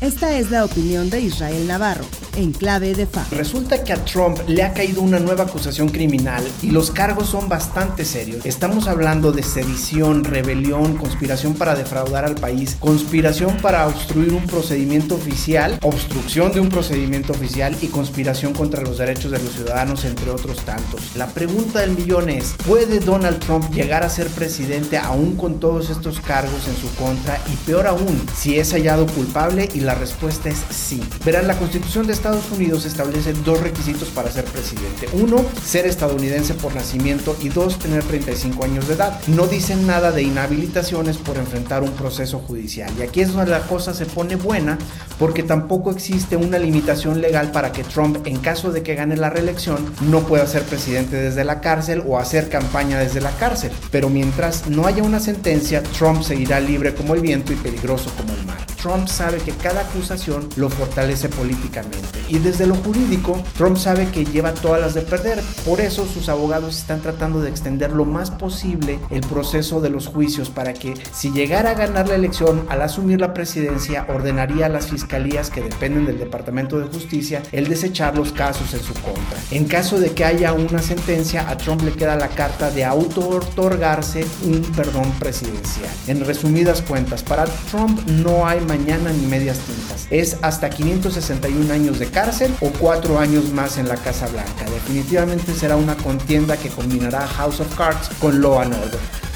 Esta es la opinión de Israel Navarro, en clave de FA. Resulta que a Trump le ha caído una nueva acusación criminal y los cargos son bastante serios. Estamos hablando de sedición, rebelión, conspiración para defraudar al país, conspiración para obstruir un procedimiento oficial, obstrucción de un procedimiento oficial y conspiración contra los derechos de los ciudadanos, entre otros tantos. La pregunta del millón es, ¿puede Donald Trump llegar a ser presidente aún con todos estos cargos en su contra y peor aún, si es hallado culpable y la respuesta es sí. Verán, la Constitución de Estados Unidos establece dos requisitos para ser presidente. Uno, ser estadounidense por nacimiento y dos, tener 35 años de edad. No dicen nada de inhabilitaciones por enfrentar un proceso judicial. Y aquí es donde la cosa se pone buena porque tampoco existe una limitación legal para que Trump, en caso de que gane la reelección, no pueda ser presidente desde la cárcel o hacer campaña desde la cárcel. Pero mientras no haya una sentencia, Trump seguirá libre como el viento y peligroso como el mar. Trump sabe que cada acusación lo fortalece políticamente. Y desde lo jurídico, Trump sabe que lleva todas las de perder. Por eso sus abogados están tratando de extender lo más posible el proceso de los juicios para que si llegara a ganar la elección al asumir la presidencia, ordenaría a las fiscalías que dependen del Departamento de Justicia el desechar los casos en su contra. En caso de que haya una sentencia, a Trump le queda la carta de auto-otorgarse un perdón presidencial. En resumidas cuentas, para Trump no hay mañana ni medias tintas. Es hasta 561 años de cárcel o cuatro años más en la Casa Blanca. Definitivamente será una contienda que combinará House of Cards con Law and Order.